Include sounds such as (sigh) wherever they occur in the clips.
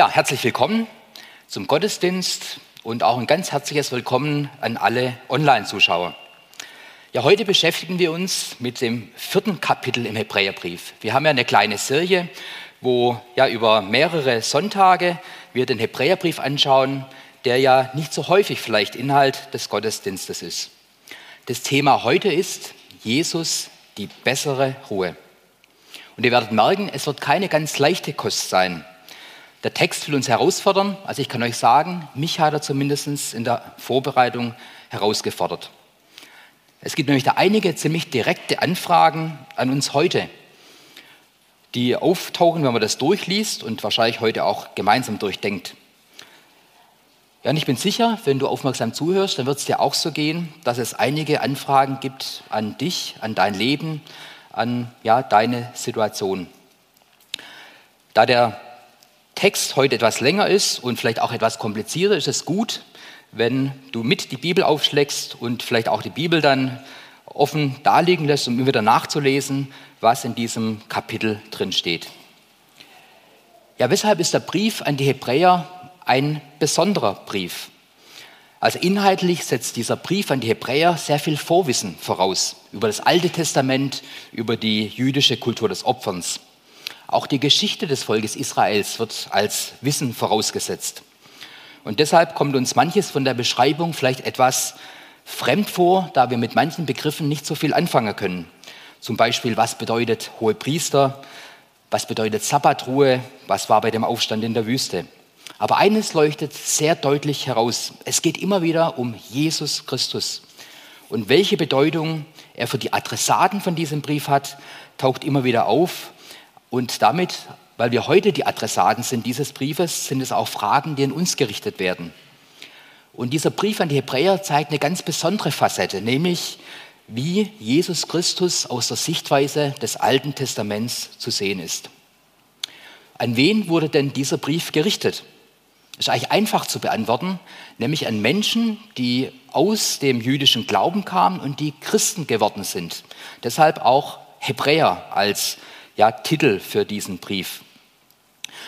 Ja, herzlich willkommen zum Gottesdienst und auch ein ganz herzliches Willkommen an alle Online-Zuschauer. Ja, heute beschäftigen wir uns mit dem vierten Kapitel im Hebräerbrief. Wir haben ja eine kleine Serie, wo ja über mehrere Sonntage wir den Hebräerbrief anschauen, der ja nicht so häufig vielleicht Inhalt des Gottesdienstes ist. Das Thema heute ist Jesus, die bessere Ruhe. Und ihr werdet merken, es wird keine ganz leichte Kost sein. Der Text will uns herausfordern. Also ich kann euch sagen, mich hat er zumindest in der Vorbereitung herausgefordert. Es gibt nämlich da einige ziemlich direkte Anfragen an uns heute, die auftauchen, wenn man das durchliest und wahrscheinlich heute auch gemeinsam durchdenkt. Ja, und ich bin sicher, wenn du aufmerksam zuhörst, dann wird es dir auch so gehen, dass es einige Anfragen gibt an dich, an dein Leben, an ja, deine Situation. Da der Text heute etwas länger ist und vielleicht auch etwas komplizierter, ist es gut, wenn du mit die Bibel aufschlägst und vielleicht auch die Bibel dann offen darlegen lässt, um immer wieder nachzulesen, was in diesem Kapitel drin steht. Ja, weshalb ist der Brief an die Hebräer ein besonderer Brief? Also inhaltlich setzt dieser Brief an die Hebräer sehr viel Vorwissen voraus über das Alte Testament, über die jüdische Kultur des Opferns. Auch die Geschichte des Volkes Israels wird als Wissen vorausgesetzt. Und deshalb kommt uns manches von der Beschreibung vielleicht etwas fremd vor, da wir mit manchen Begriffen nicht so viel anfangen können. Zum Beispiel, was bedeutet hohe Priester? Was bedeutet Sabbatruhe? Was war bei dem Aufstand in der Wüste? Aber eines leuchtet sehr deutlich heraus. Es geht immer wieder um Jesus Christus. Und welche Bedeutung er für die Adressaten von diesem Brief hat, taucht immer wieder auf. Und damit, weil wir heute die Adressaten sind dieses Briefes, sind es auch Fragen, die an uns gerichtet werden. Und dieser Brief an die Hebräer zeigt eine ganz besondere Facette, nämlich wie Jesus Christus aus der Sichtweise des Alten Testaments zu sehen ist. An wen wurde denn dieser Brief gerichtet? Ist eigentlich einfach zu beantworten, nämlich an Menschen, die aus dem jüdischen Glauben kamen und die Christen geworden sind. Deshalb auch Hebräer als ja, Titel für diesen Brief.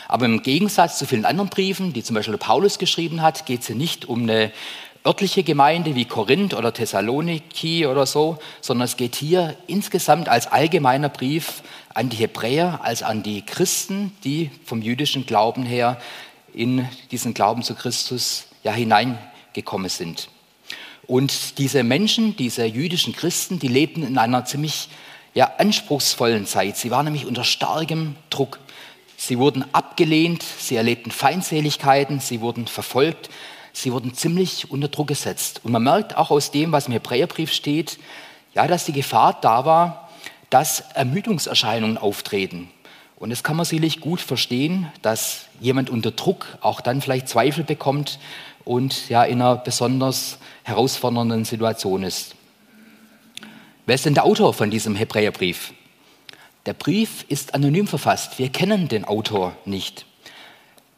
Aber im Gegensatz zu vielen anderen Briefen, die zum Beispiel Paulus geschrieben hat, geht es hier nicht um eine örtliche Gemeinde wie Korinth oder Thessaloniki oder so, sondern es geht hier insgesamt als allgemeiner Brief an die Hebräer, als an die Christen, die vom jüdischen Glauben her in diesen Glauben zu Christus ja hineingekommen sind. Und diese Menschen, diese jüdischen Christen, die lebten in einer ziemlich ja, anspruchsvollen Zeit. Sie waren nämlich unter starkem Druck. Sie wurden abgelehnt, sie erlebten Feindseligkeiten, sie wurden verfolgt, sie wurden ziemlich unter Druck gesetzt. Und man merkt auch aus dem, was im Hebräerbrief steht, ja, dass die Gefahr da war, dass Ermüdungserscheinungen auftreten. Und das kann man sicherlich gut verstehen, dass jemand unter Druck auch dann vielleicht Zweifel bekommt und ja in einer besonders herausfordernden Situation ist. Wer ist denn der Autor von diesem Hebräerbrief? Der Brief ist anonym verfasst. Wir kennen den Autor nicht.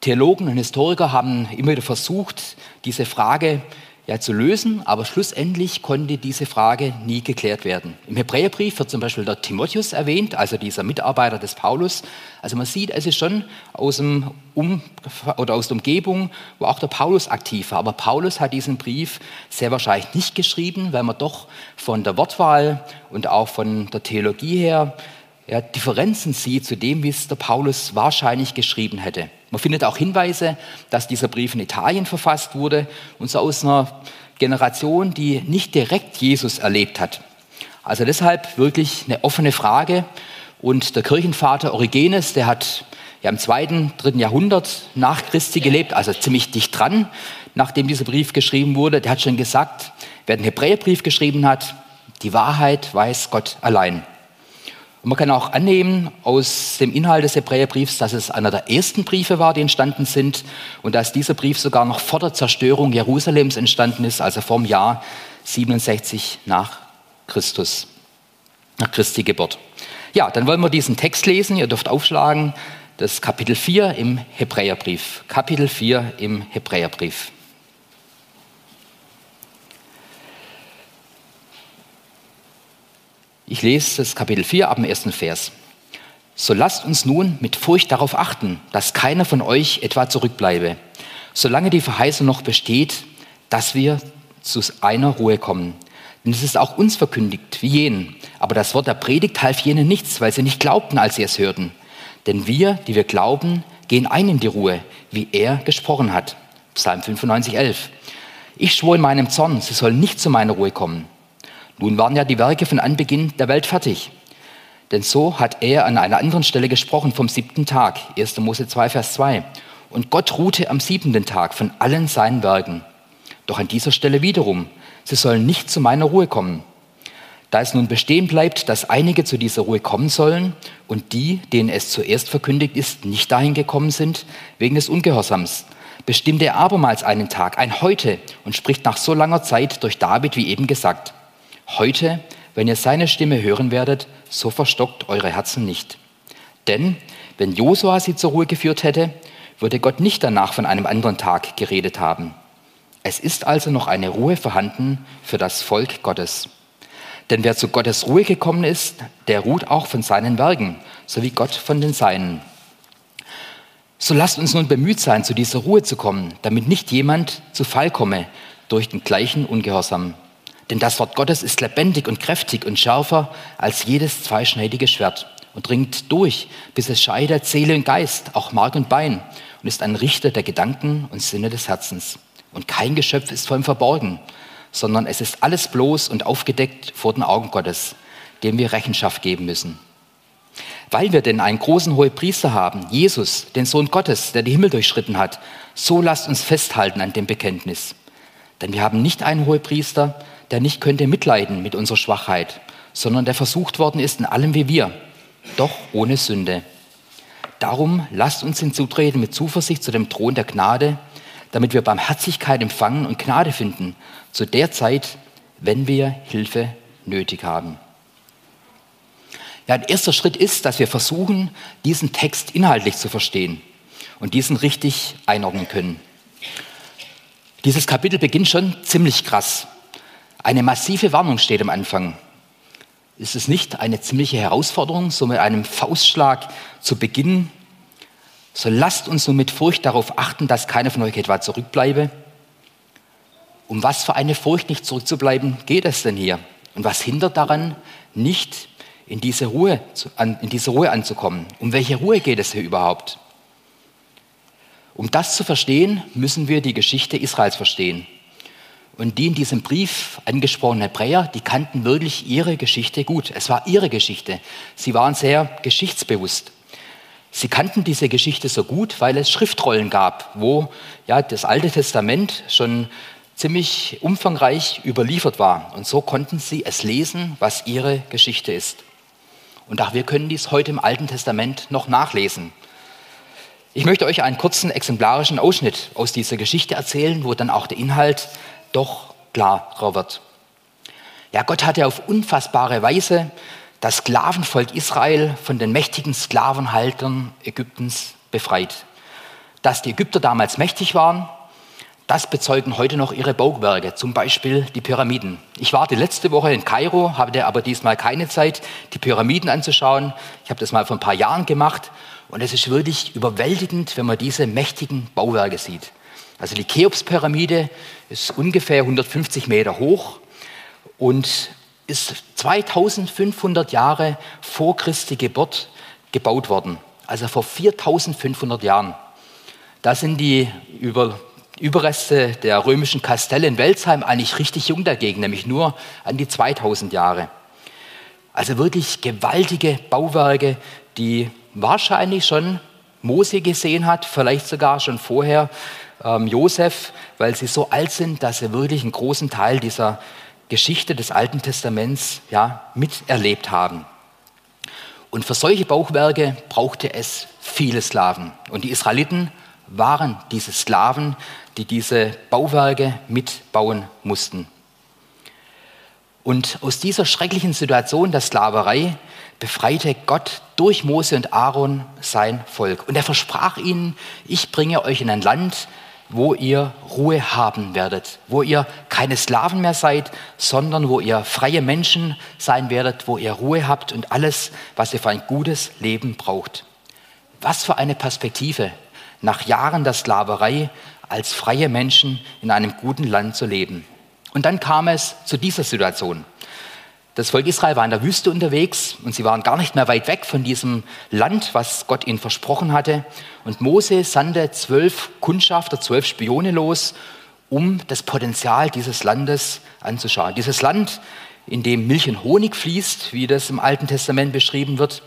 Theologen und Historiker haben immer wieder versucht, diese Frage ja, zu lösen, aber schlussendlich konnte diese Frage nie geklärt werden. Im Hebräerbrief wird zum Beispiel der Timotheus erwähnt, also dieser Mitarbeiter des Paulus. Also man sieht, es ist schon aus, dem um oder aus der Umgebung, wo auch der Paulus aktiv war. Aber Paulus hat diesen Brief sehr wahrscheinlich nicht geschrieben, weil man doch von der Wortwahl und auch von der Theologie her ja, Differenzen sieht zu dem, wie es der Paulus wahrscheinlich geschrieben hätte. Man findet auch Hinweise, dass dieser Brief in Italien verfasst wurde und so aus einer Generation, die nicht direkt Jesus erlebt hat. Also deshalb wirklich eine offene Frage. Und der Kirchenvater Origenes, der hat ja im zweiten, dritten Jahrhundert nach Christi gelebt, also ziemlich dicht dran, nachdem dieser Brief geschrieben wurde. Der hat schon gesagt, wer den Hebräerbrief geschrieben hat, die Wahrheit weiß Gott allein. Und man kann auch annehmen aus dem Inhalt des Hebräerbriefs, dass es einer der ersten Briefe war, die entstanden sind und dass dieser Brief sogar noch vor der Zerstörung Jerusalems entstanden ist, also vom Jahr 67 nach Christus, nach Christi Geburt. Ja, dann wollen wir diesen Text lesen. Ihr dürft aufschlagen, das Kapitel 4 im Hebräerbrief. Kapitel 4 im Hebräerbrief. Ich lese das Kapitel 4 ab dem ersten Vers. So lasst uns nun mit Furcht darauf achten, dass keiner von euch etwa zurückbleibe, solange die Verheißung noch besteht, dass wir zu einer Ruhe kommen. Denn es ist auch uns verkündigt, wie jenen. Aber das Wort der Predigt half jenen nichts, weil sie nicht glaubten, als sie es hörten. Denn wir, die wir glauben, gehen ein in die Ruhe, wie er gesprochen hat. Psalm 95, 11. Ich schwor in meinem Zorn, sie sollen nicht zu meiner Ruhe kommen. Nun waren ja die Werke von Anbeginn der Welt fertig. Denn so hat er an einer anderen Stelle gesprochen vom siebten Tag, 1. Mose 2, Vers 2. Und Gott ruhte am siebenten Tag von allen seinen Werken. Doch an dieser Stelle wiederum, sie sollen nicht zu meiner Ruhe kommen. Da es nun bestehen bleibt, dass einige zu dieser Ruhe kommen sollen und die, denen es zuerst verkündigt ist, nicht dahin gekommen sind, wegen des Ungehorsams, bestimmt er abermals einen Tag, ein Heute, und spricht nach so langer Zeit durch David, wie eben gesagt. Heute, wenn ihr seine Stimme hören werdet, so verstockt eure Herzen nicht. Denn wenn Josua sie zur Ruhe geführt hätte, würde Gott nicht danach von einem anderen Tag geredet haben. Es ist also noch eine Ruhe vorhanden für das Volk Gottes. Denn wer zu Gottes Ruhe gekommen ist, der ruht auch von seinen Werken, so wie Gott von den Seinen. So lasst uns nun bemüht sein, zu dieser Ruhe zu kommen, damit nicht jemand zu Fall komme durch den gleichen Ungehorsam. Denn das Wort Gottes ist lebendig und kräftig und schärfer als jedes zweischneidige Schwert und dringt durch, bis es scheidet Seele und Geist, auch Mark und Bein und ist ein Richter der Gedanken und Sinne des Herzens. Und kein Geschöpf ist vor ihm verborgen, sondern es ist alles bloß und aufgedeckt vor den Augen Gottes, dem wir Rechenschaft geben müssen. Weil wir denn einen großen Hohepriester haben, Jesus, den Sohn Gottes, der die Himmel durchschritten hat, so lasst uns festhalten an dem Bekenntnis. Denn wir haben nicht einen Hohepriester, der nicht könnte mitleiden mit unserer Schwachheit, sondern der versucht worden ist in allem wie wir, doch ohne Sünde. Darum lasst uns hinzutreten mit Zuversicht zu dem Thron der Gnade, damit wir Barmherzigkeit empfangen und Gnade finden, zu der Zeit, wenn wir Hilfe nötig haben. Ja, ein erster Schritt ist, dass wir versuchen, diesen Text inhaltlich zu verstehen und diesen richtig einordnen können. Dieses Kapitel beginnt schon ziemlich krass. Eine massive Warnung steht am Anfang. Ist es nicht eine ziemliche Herausforderung, so mit einem Faustschlag zu beginnen so lasst uns nun mit Furcht darauf achten, dass keiner von euch etwa zurückbleibe. Um was für eine Furcht nicht zurückzubleiben geht es denn hier? Und was hindert daran, nicht in diese Ruhe, in diese Ruhe anzukommen? Um welche Ruhe geht es hier überhaupt? Um das zu verstehen, müssen wir die Geschichte Israels verstehen. Und die in diesem Brief angesprochenen Hebräer, die kannten wirklich ihre Geschichte gut. Es war ihre Geschichte. Sie waren sehr geschichtsbewusst. Sie kannten diese Geschichte so gut, weil es Schriftrollen gab, wo ja, das Alte Testament schon ziemlich umfangreich überliefert war. Und so konnten sie es lesen, was ihre Geschichte ist. Und auch wir können dies heute im Alten Testament noch nachlesen. Ich möchte euch einen kurzen exemplarischen Ausschnitt aus dieser Geschichte erzählen, wo dann auch der Inhalt doch klarer wird. Ja, Gott hat ja auf unfassbare Weise das Sklavenvolk Israel von den mächtigen Sklavenhaltern Ägyptens befreit. Dass die Ägypter damals mächtig waren, das bezeugen heute noch ihre Bauwerke, zum Beispiel die Pyramiden. Ich war die letzte Woche in Kairo, hatte aber diesmal keine Zeit, die Pyramiden anzuschauen. Ich habe das mal vor ein paar Jahren gemacht und es ist wirklich überwältigend, wenn man diese mächtigen Bauwerke sieht. Also die Cheops-Pyramide ist ungefähr 150 Meter hoch und ist 2500 Jahre vor Christi Geburt gebaut worden, also vor 4500 Jahren. Da sind die Über Überreste der römischen Kastelle in Welzheim eigentlich richtig jung dagegen, nämlich nur an die 2000 Jahre. Also wirklich gewaltige Bauwerke, die wahrscheinlich schon Mose gesehen hat, vielleicht sogar schon vorher ähm, Josef, weil sie so alt sind, dass sie wirklich einen großen Teil dieser Geschichte des Alten Testaments ja, miterlebt haben. Und für solche Bauchwerke brauchte es viele Sklaven. Und die Israeliten waren diese Sklaven, die diese Bauwerke mitbauen mussten. Und aus dieser schrecklichen Situation der Sklaverei befreite Gott durch Mose und Aaron sein Volk. Und er versprach ihnen, ich bringe euch in ein Land, wo ihr Ruhe haben werdet, wo ihr keine Sklaven mehr seid, sondern wo ihr freie Menschen sein werdet, wo ihr Ruhe habt und alles, was ihr für ein gutes Leben braucht. Was für eine Perspektive, nach Jahren der Sklaverei als freie Menschen in einem guten Land zu leben. Und dann kam es zu dieser Situation. Das Volk Israel war in der Wüste unterwegs und sie waren gar nicht mehr weit weg von diesem Land, was Gott ihnen versprochen hatte. Und Mose sandte zwölf Kundschafter, zwölf Spione los, um das Potenzial dieses Landes anzuschauen. Dieses Land, in dem Milch und Honig fließt, wie das im Alten Testament beschrieben wird.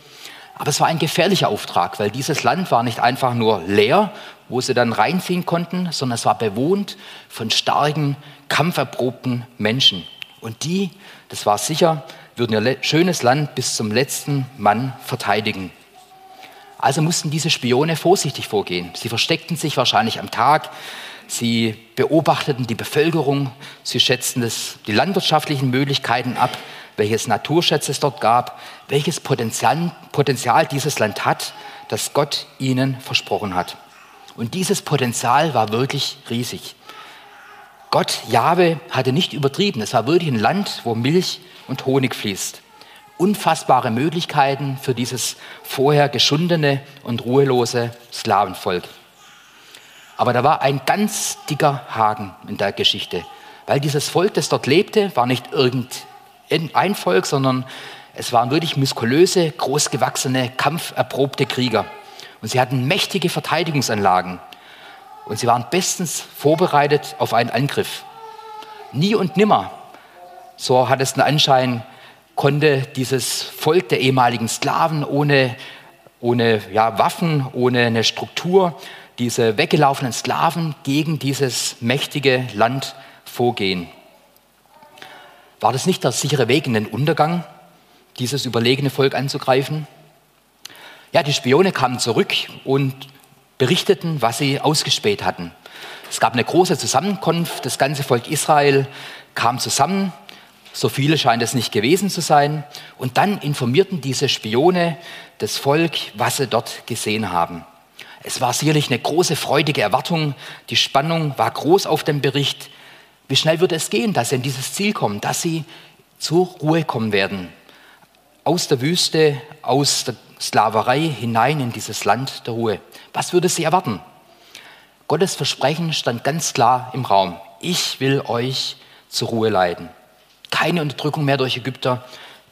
Aber es war ein gefährlicher Auftrag, weil dieses Land war nicht einfach nur leer, wo sie dann reinziehen konnten, sondern es war bewohnt von starken, kampferprobten Menschen. Und die, das war sicher, würden ihr schönes Land bis zum letzten Mann verteidigen. Also mussten diese Spione vorsichtig vorgehen. Sie versteckten sich wahrscheinlich am Tag, sie beobachteten die Bevölkerung, sie schätzten das, die landwirtschaftlichen Möglichkeiten ab, welches Naturschätze es dort gab, welches Potenzial, Potenzial dieses Land hat, das Gott ihnen versprochen hat. Und dieses Potenzial war wirklich riesig. Gott, Jahwe, hatte nicht übertrieben. Es war wirklich ein Land, wo Milch und Honig fließt. Unfassbare Möglichkeiten für dieses vorher geschundene und ruhelose Sklavenvolk. Aber da war ein ganz dicker Haken in der Geschichte, weil dieses Volk, das dort lebte, war nicht irgendein Volk, sondern es waren wirklich muskulöse, großgewachsene, kampferprobte Krieger. Und sie hatten mächtige Verteidigungsanlagen und sie waren bestens vorbereitet auf einen Angriff. Nie und nimmer, so hat es den Anschein, konnte dieses Volk der ehemaligen Sklaven ohne, ohne ja, Waffen, ohne eine Struktur, diese weggelaufenen Sklaven gegen dieses mächtige Land vorgehen. War das nicht der sichere Weg in den Untergang, dieses überlegene Volk anzugreifen? Ja, die Spione kamen zurück und berichteten, was sie ausgespäht hatten. Es gab eine große Zusammenkunft, das ganze Volk Israel kam zusammen, so viele scheint es nicht gewesen zu sein, und dann informierten diese Spione das Volk, was sie dort gesehen haben. Es war sicherlich eine große, freudige Erwartung, die Spannung war groß auf dem Bericht. Wie schnell würde es gehen, dass sie in dieses Ziel kommen, dass sie zur Ruhe kommen werden? Aus der Wüste, aus der Sklaverei hinein in dieses Land der Ruhe. Was würde sie erwarten? Gottes Versprechen stand ganz klar im Raum. Ich will euch zur Ruhe leiten. Keine Unterdrückung mehr durch Ägypter,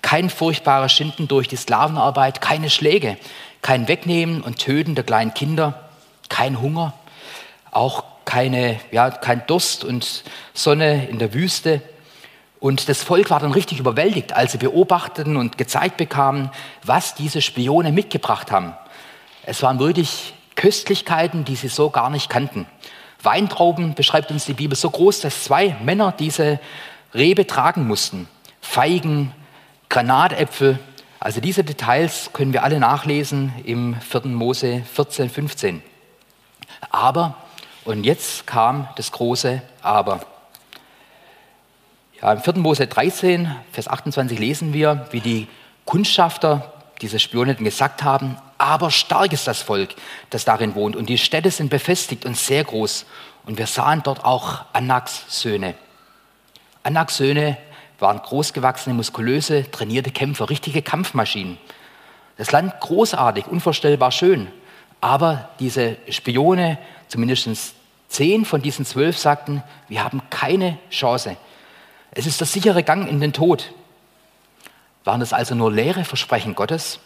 kein furchtbarer Schinden durch die Sklavenarbeit, keine Schläge, kein Wegnehmen und Töten der kleinen Kinder, kein Hunger, auch keine, ja, kein Durst und Sonne in der Wüste, und das Volk war dann richtig überwältigt, als sie beobachteten und gezeigt bekamen, was diese Spione mitgebracht haben. Es waren wirklich Köstlichkeiten, die sie so gar nicht kannten. Weintrauben beschreibt uns die Bibel so groß, dass zwei Männer diese Rebe tragen mussten. Feigen, Granatäpfel. Also diese Details können wir alle nachlesen im 4. Mose 14, 15. Aber, und jetzt kam das große Aber. Ja, Im 4. Mose 13, Vers 28 lesen wir, wie die Kundschafter diese Spioneten gesagt haben, aber stark ist das Volk, das darin wohnt und die Städte sind befestigt und sehr groß. Und wir sahen dort auch Anaks Söhne. Anaks Söhne waren großgewachsene, muskulöse, trainierte Kämpfer, richtige Kampfmaschinen. Das Land großartig, unvorstellbar schön. Aber diese Spione, zumindest zehn von diesen zwölf, sagten, wir haben keine Chance. Es ist der sichere Gang in den Tod. Waren das also nur leere Versprechen Gottes?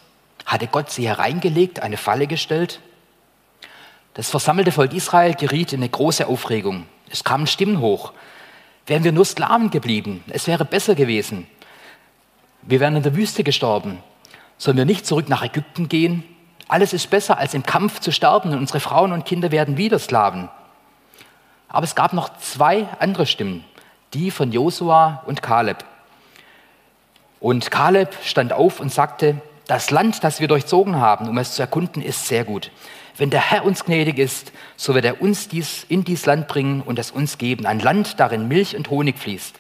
Hatte Gott sie hereingelegt, eine Falle gestellt? Das versammelte Volk Israel geriet in eine große Aufregung. Es kamen Stimmen hoch. Wären wir nur Sklaven geblieben, es wäre besser gewesen. Wir wären in der Wüste gestorben. Sollen wir nicht zurück nach Ägypten gehen? Alles ist besser, als im Kampf zu sterben und unsere Frauen und Kinder werden wieder Sklaven. Aber es gab noch zwei andere Stimmen die von Josua und Kaleb. Und Kaleb stand auf und sagte, das Land, das wir durchzogen haben, um es zu erkunden, ist sehr gut. Wenn der Herr uns gnädig ist, so wird er uns dies in dies Land bringen und es uns geben, ein Land, darin Milch und Honig fließt.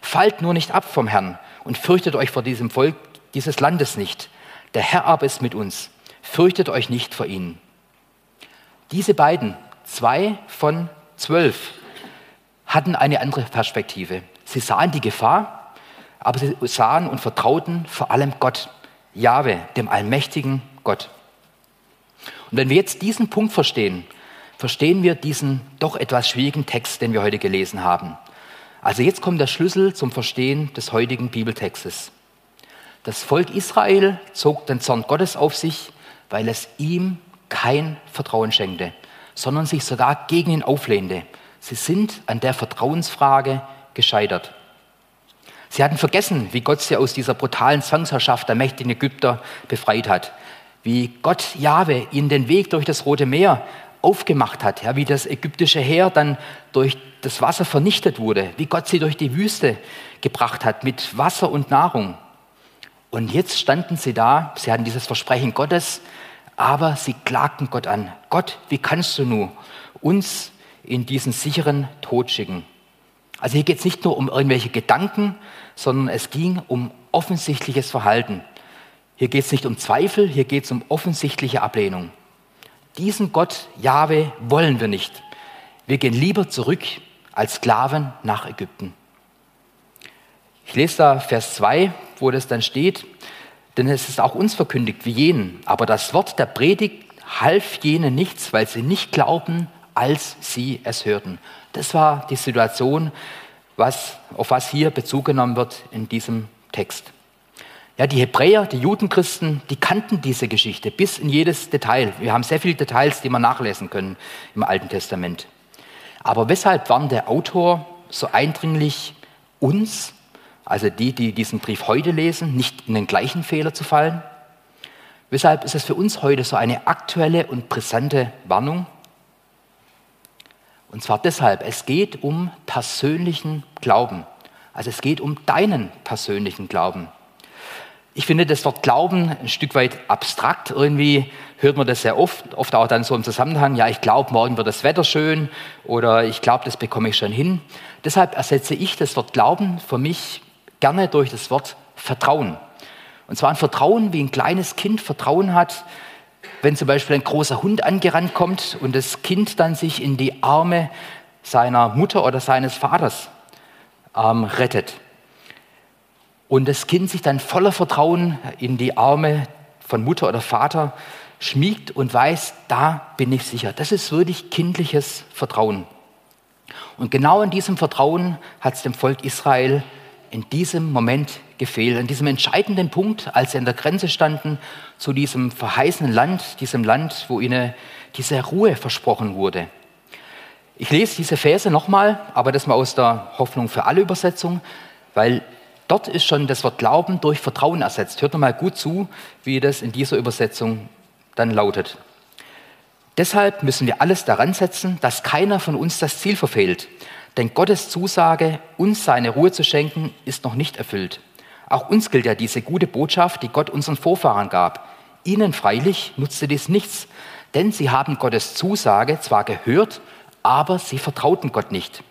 Fallt nur nicht ab vom Herrn und fürchtet euch vor diesem Volk dieses Landes nicht. Der Herr aber ist mit uns. Fürchtet euch nicht vor ihnen. Diese beiden, zwei von zwölf hatten eine andere Perspektive. Sie sahen die Gefahr, aber sie sahen und vertrauten vor allem Gott, Jahwe, dem allmächtigen Gott. Und wenn wir jetzt diesen Punkt verstehen, verstehen wir diesen doch etwas schwierigen Text, den wir heute gelesen haben. Also jetzt kommt der Schlüssel zum Verstehen des heutigen Bibeltextes. Das Volk Israel zog den Zorn Gottes auf sich, weil es ihm kein Vertrauen schenkte, sondern sich sogar gegen ihn auflehnte. Sie sind an der Vertrauensfrage gescheitert. Sie hatten vergessen, wie Gott sie aus dieser brutalen Zwangsherrschaft der mächtigen Ägypter befreit hat, wie Gott Jahwe ihnen den Weg durch das Rote Meer aufgemacht hat, ja, wie das ägyptische Heer dann durch das Wasser vernichtet wurde, wie Gott sie durch die Wüste gebracht hat mit Wasser und Nahrung. Und jetzt standen sie da, sie hatten dieses Versprechen Gottes, aber sie klagten Gott an. Gott, wie kannst du nur uns in diesen sicheren Tod schicken? Also hier geht es nicht nur um irgendwelche Gedanken, sondern es ging um offensichtliches Verhalten. Hier geht es nicht um Zweifel, hier geht es um offensichtliche Ablehnung. Diesen Gott, Jahwe, wollen wir nicht. Wir gehen lieber zurück als Sklaven nach Ägypten. Ich lese da Vers 2, wo das dann steht, denn es ist auch uns verkündigt wie jenen. Aber das Wort der Predigt half jenen nichts, weil sie nicht glaubten, als sie es hörten. Das war die Situation, was, auf was hier Bezug genommen wird in diesem Text. Ja, die Hebräer, die Judenchristen, die kannten diese Geschichte bis in jedes Detail. Wir haben sehr viele Details, die wir nachlesen können im Alten Testament. Aber weshalb war der Autor so eindringlich, uns, also die, die diesen Brief heute lesen, nicht in den gleichen Fehler zu fallen? Weshalb ist es für uns heute so eine aktuelle und brisante Warnung? Und zwar deshalb, es geht um persönlichen Glauben. Also es geht um deinen persönlichen Glauben. Ich finde das Wort Glauben ein Stück weit abstrakt. Irgendwie hört man das sehr oft, oft auch dann so im Zusammenhang, ja, ich glaube, morgen wird das Wetter schön oder ich glaube, das bekomme ich schon hin. Deshalb ersetze ich das Wort Glauben für mich gerne durch das Wort Vertrauen. Und zwar ein Vertrauen, wie ein kleines Kind Vertrauen hat, wenn zum Beispiel ein großer Hund angerannt kommt und das Kind dann sich in die Arme seiner Mutter oder seines Vaters ähm, rettet und das Kind sich dann voller Vertrauen in die Arme von Mutter oder Vater schmiegt und weiß, da bin ich sicher. Das ist wirklich kindliches Vertrauen. Und genau in diesem Vertrauen hat es dem Volk Israel in diesem Moment gefehlt, in diesem entscheidenden Punkt, als sie an der Grenze standen zu diesem verheißenen Land, diesem Land, wo ihnen diese Ruhe versprochen wurde. Ich lese diese Verse nochmal, aber das mal aus der Hoffnung für alle Übersetzung, weil Dort ist schon das Wort Glauben durch Vertrauen ersetzt. Hört mal gut zu, wie das in dieser Übersetzung dann lautet. Deshalb müssen wir alles daran setzen, dass keiner von uns das Ziel verfehlt. Denn Gottes Zusage, uns seine Ruhe zu schenken, ist noch nicht erfüllt. Auch uns gilt ja diese gute Botschaft, die Gott unseren Vorfahren gab. Ihnen freilich nutzte dies nichts, denn sie haben Gottes Zusage zwar gehört, aber sie vertrauten Gott nicht.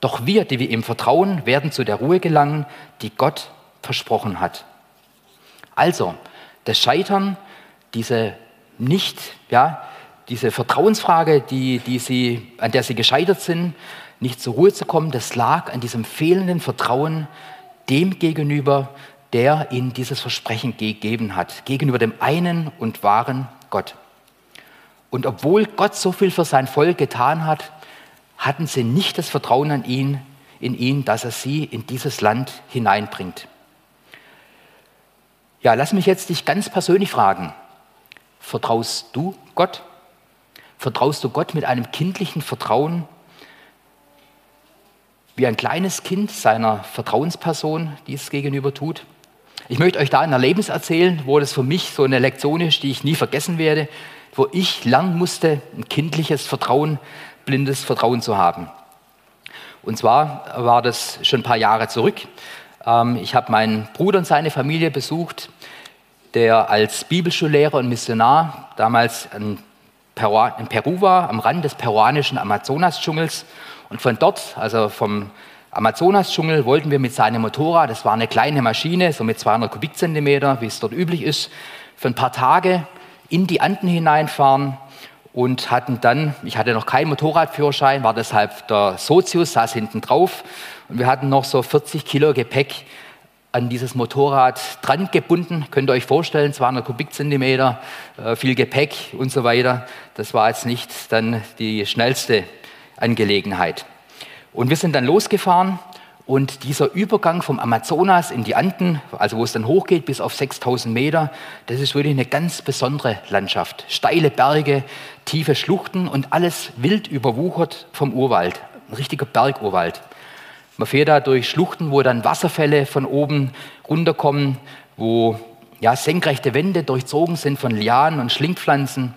Doch wir, die wir ihm vertrauen, werden zu der Ruhe gelangen, die Gott versprochen hat. Also, das Scheitern, diese nicht, ja, diese Vertrauensfrage, die, die sie, an der sie gescheitert sind, nicht zur Ruhe zu kommen, das lag an diesem fehlenden Vertrauen dem gegenüber, der ihnen dieses Versprechen gegeben hat, gegenüber dem einen und wahren Gott. Und obwohl Gott so viel für sein Volk getan hat, hatten sie nicht das Vertrauen an ihn, in ihn, dass er sie in dieses Land hineinbringt. Ja, lass mich jetzt dich ganz persönlich fragen. Vertraust du Gott? Vertraust du Gott mit einem kindlichen Vertrauen, wie ein kleines Kind seiner Vertrauensperson dies gegenüber tut? Ich möchte euch da ein Erlebnis erzählen, wo das für mich so eine Lektion ist, die ich nie vergessen werde, wo ich lernen musste, ein kindliches Vertrauen blindes Vertrauen zu haben. Und zwar war das schon ein paar Jahre zurück. Ähm, ich habe meinen Bruder und seine Familie besucht, der als Bibelschullehrer und Missionar damals in Peru war, am Rand des peruanischen Amazonasdschungels. Und von dort, also vom Amazonasdschungel, wollten wir mit seinem Motorrad, das war eine kleine Maschine, so mit 200 Kubikzentimeter, wie es dort üblich ist, für ein paar Tage in die Anden hineinfahren und hatten dann, ich hatte noch keinen Motorradführerschein, war deshalb der Sozius, saß hinten drauf und wir hatten noch so 40 Kilo Gepäck an dieses Motorrad dran gebunden. Könnt ihr euch vorstellen, 200 Kubikzentimeter, äh, viel Gepäck und so weiter. Das war jetzt nicht dann die schnellste Angelegenheit. Und wir sind dann losgefahren und dieser Übergang vom Amazonas in die Anden, also wo es dann hochgeht bis auf 6000 Meter, das ist wirklich eine ganz besondere Landschaft. Steile Berge, tiefe Schluchten und alles wild überwuchert vom Urwald. Ein richtiger Bergurwald. Man fährt da durch Schluchten, wo dann Wasserfälle von oben runterkommen, wo ja, senkrechte Wände durchzogen sind von Lianen und Schlingpflanzen.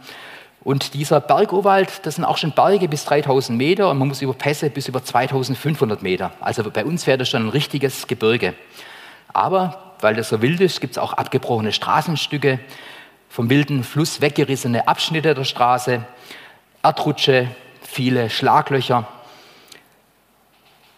Und dieser Bergurwald, das sind auch schon Berge bis 3000 Meter und man muss über Pässe bis über 2500 Meter. Also bei uns wäre das schon ein richtiges Gebirge. Aber weil das so wild ist, gibt es auch abgebrochene Straßenstücke, vom wilden Fluss weggerissene Abschnitte der Straße, Erdrutsche, viele Schlaglöcher.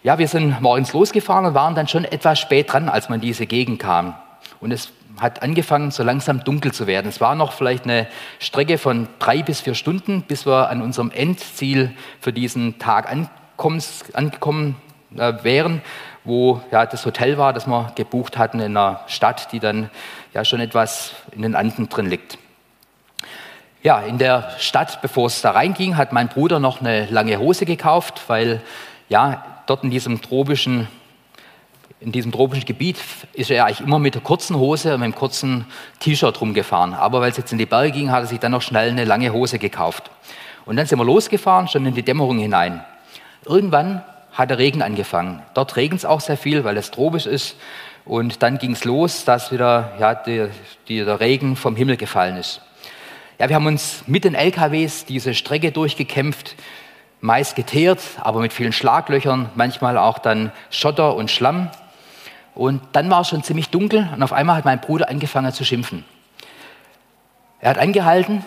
Ja, wir sind morgens losgefahren und waren dann schon etwas spät dran, als man in diese Gegend kam. Und es hat angefangen, so langsam dunkel zu werden. Es war noch vielleicht eine Strecke von drei bis vier Stunden, bis wir an unserem Endziel für diesen Tag angekommen äh, wären, wo ja, das Hotel war, das wir gebucht hatten in einer Stadt, die dann ja schon etwas in den Anden drin liegt. Ja, in der Stadt, bevor es da reinging, hat mein Bruder noch eine lange Hose gekauft, weil ja, dort in diesem tropischen, in diesem tropischen Gebiet ist er eigentlich immer mit der kurzen Hose und mit einem kurzen T-Shirt rumgefahren. Aber weil es jetzt in die Berge ging, hat er sich dann noch schnell eine lange Hose gekauft. Und dann sind wir losgefahren, schon in die Dämmerung hinein. Irgendwann hat der Regen angefangen. Dort regnet es auch sehr viel, weil es tropisch ist. Und dann ging es los, dass wieder ja, die, die, der Regen vom Himmel gefallen ist. Ja, wir haben uns mit den LKWs diese Strecke durchgekämpft meist geteert, aber mit vielen Schlaglöchern, manchmal auch dann Schotter und Schlamm. Und dann war es schon ziemlich dunkel und auf einmal hat mein Bruder angefangen zu schimpfen. Er hat angehalten.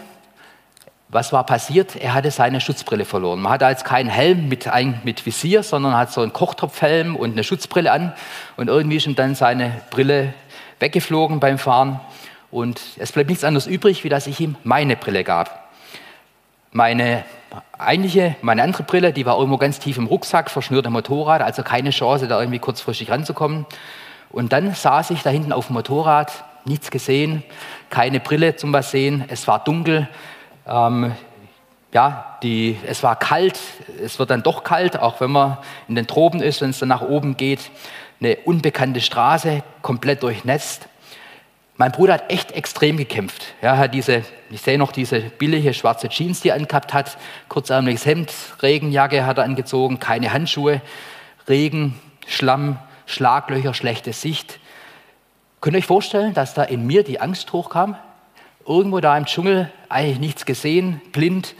Was war passiert? Er hatte seine Schutzbrille verloren. Man hatte jetzt keinen Helm mit, ein, mit Visier, sondern hat so einen Kochtopfhelm und eine Schutzbrille an. Und irgendwie ist ihm dann seine Brille weggeflogen beim Fahren. Und es bleibt nichts anderes übrig, wie dass ich ihm meine Brille gab. Meine eigentliche, meine andere Brille, die war irgendwo ganz tief im Rucksack, verschnürt am Motorrad, also keine Chance, da irgendwie kurzfristig ranzukommen. Und dann saß ich da hinten auf dem Motorrad, nichts gesehen, keine Brille zum was sehen, es war dunkel, ähm, ja, die, es war kalt, es wird dann doch kalt, auch wenn man in den Tropen ist, wenn es dann nach oben geht. Eine unbekannte Straße, komplett durchnässt. Mein Bruder hat echt extrem gekämpft. Er hat diese, ich sehe noch diese billige schwarze Jeans, die er angehabt hat, kurzärmeliges Hemd, Regenjacke hat er angezogen, keine Handschuhe, Regen, Schlamm, Schlaglöcher, schlechte Sicht. Könnt ihr euch vorstellen, dass da in mir die Angst hochkam? Irgendwo da im Dschungel, eigentlich nichts gesehen, blind.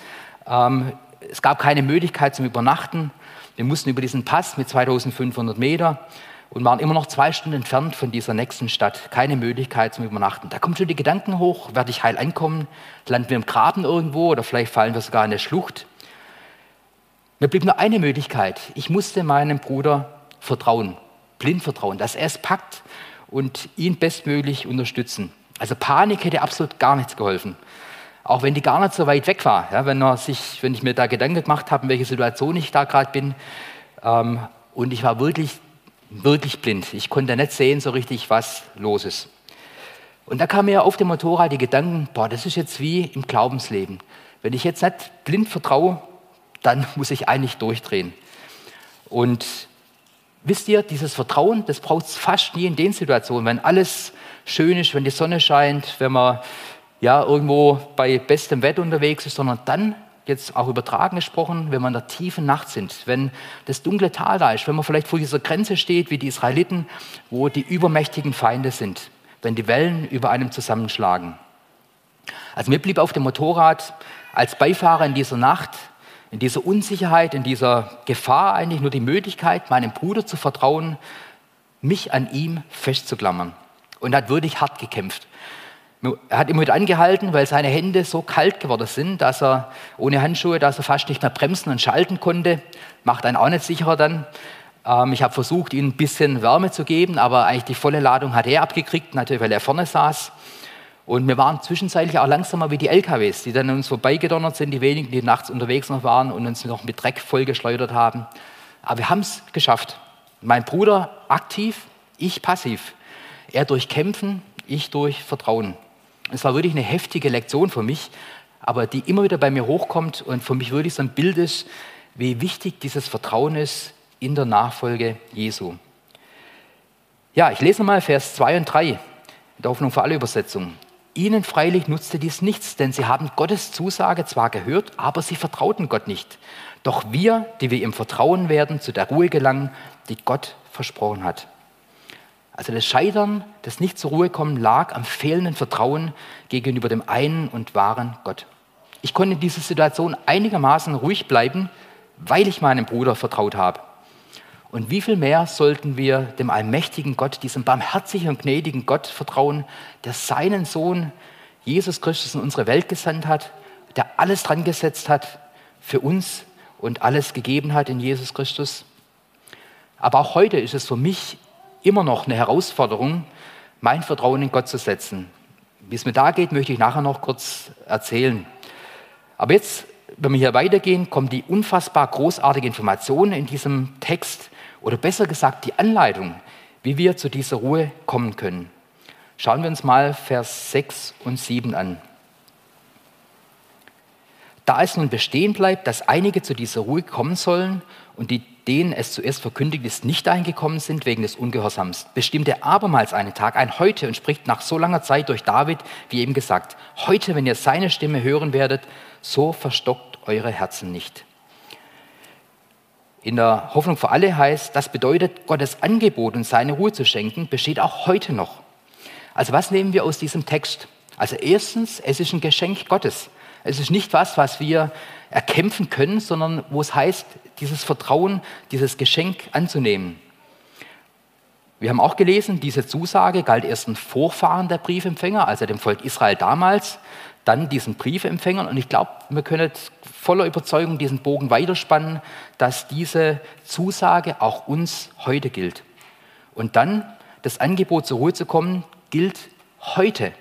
Ähm, es gab keine Möglichkeit zum Übernachten. Wir mussten über diesen Pass mit 2500 Meter und waren immer noch zwei Stunden entfernt von dieser nächsten Stadt. Keine Möglichkeit zum Übernachten. Da kommen schon die Gedanken hoch, werde ich heil ankommen? Landen wir im Graben irgendwo oder vielleicht fallen wir sogar in eine Schlucht? Mir blieb nur eine Möglichkeit. Ich musste meinem Bruder vertrauen, blind vertrauen, dass er es packt und ihn bestmöglich unterstützen. Also Panik hätte absolut gar nichts geholfen. Auch wenn die gar nicht so weit weg war. Ja, wenn, er sich, wenn ich mir da Gedanken gemacht habe, in welcher Situation ich da gerade bin. Ähm, und ich war wirklich wirklich blind. Ich konnte nicht sehen so richtig, was los ist. Und da kam mir auf dem Motorrad die Gedanken, boah, das ist jetzt wie im Glaubensleben. Wenn ich jetzt nicht blind vertraue, dann (laughs) muss ich eigentlich durchdrehen. Und wisst ihr, dieses Vertrauen, das braucht es fast nie in den Situationen, wenn alles schön ist, wenn die Sonne scheint, wenn man ja irgendwo bei bestem Wetter unterwegs ist, sondern dann jetzt auch übertragen gesprochen, wenn wir in der tiefen Nacht sind, wenn das dunkle Tal da ist, wenn man vielleicht vor dieser Grenze steht, wie die Israeliten, wo die übermächtigen Feinde sind, wenn die Wellen über einem zusammenschlagen. Also mir blieb auf dem Motorrad als Beifahrer in dieser Nacht, in dieser Unsicherheit, in dieser Gefahr eigentlich nur die Möglichkeit, meinem Bruder zu vertrauen, mich an ihm festzuklammern. Und er hat wirklich hart gekämpft. Er hat immer wieder angehalten, weil seine Hände so kalt geworden sind, dass er ohne Handschuhe, dass er fast nicht mehr bremsen und schalten konnte. Macht einen auch nicht sicherer dann. Ähm, ich habe versucht, ihm ein bisschen Wärme zu geben, aber eigentlich die volle Ladung hat er abgekriegt, natürlich, weil er vorne saß. Und wir waren zwischenzeitlich auch langsamer wie die LKWs, die dann an uns vorbeigedonnert sind, die wenigen, die nachts unterwegs noch waren und uns noch mit Dreck vollgeschleudert haben. Aber wir haben es geschafft. Mein Bruder aktiv, ich passiv. Er durch Kämpfen, ich durch Vertrauen. Es war wirklich eine heftige Lektion für mich, aber die immer wieder bei mir hochkommt und für mich wirklich so ein Bild ist, wie wichtig dieses Vertrauen ist in der Nachfolge Jesu. Ja, ich lese nochmal Vers 2 und 3 in der Hoffnung für alle Übersetzungen. Ihnen freilich nutzte dies nichts, denn sie haben Gottes Zusage zwar gehört, aber sie vertrauten Gott nicht. Doch wir, die wir ihm vertrauen werden, zu der Ruhe gelangen, die Gott versprochen hat. Also das Scheitern, das nicht zur Ruhe kommen, lag am fehlenden Vertrauen gegenüber dem einen und wahren Gott. Ich konnte in dieser Situation einigermaßen ruhig bleiben, weil ich meinem Bruder vertraut habe. Und wie viel mehr sollten wir dem allmächtigen Gott, diesem barmherzigen und gnädigen Gott vertrauen, der seinen Sohn Jesus Christus in unsere Welt gesandt hat, der alles dran gesetzt hat für uns und alles gegeben hat in Jesus Christus. Aber auch heute ist es für mich immer noch eine Herausforderung, mein Vertrauen in Gott zu setzen. Wie es mir da geht, möchte ich nachher noch kurz erzählen. Aber jetzt, wenn wir hier weitergehen, kommt die unfassbar großartige Information in diesem Text, oder besser gesagt die Anleitung, wie wir zu dieser Ruhe kommen können. Schauen wir uns mal Vers 6 und 7 an. Da es nun bestehen bleibt, dass einige zu dieser Ruhe kommen sollen und die, denen es zuerst verkündigt ist, nicht eingekommen sind wegen des Ungehorsams, bestimmt er abermals einen Tag, ein Heute, und spricht nach so langer Zeit durch David, wie eben gesagt, heute, wenn ihr seine Stimme hören werdet, so verstockt eure Herzen nicht in der Hoffnung für alle heißt, das bedeutet, Gottes Angebot und seine Ruhe zu schenken, besteht auch heute noch. Also was nehmen wir aus diesem Text? Also erstens, es ist ein Geschenk Gottes. Es ist nicht was, was wir erkämpfen können, sondern wo es heißt, dieses Vertrauen, dieses Geschenk anzunehmen. Wir haben auch gelesen, diese Zusage galt erst den Vorfahren der Briefempfänger, also dem Volk Israel damals dann diesen Briefempfängern. Und ich glaube, wir können voller Überzeugung diesen Bogen weiterspannen, dass diese Zusage auch uns heute gilt. Und dann das Angebot zur Ruhe zu kommen, gilt heute.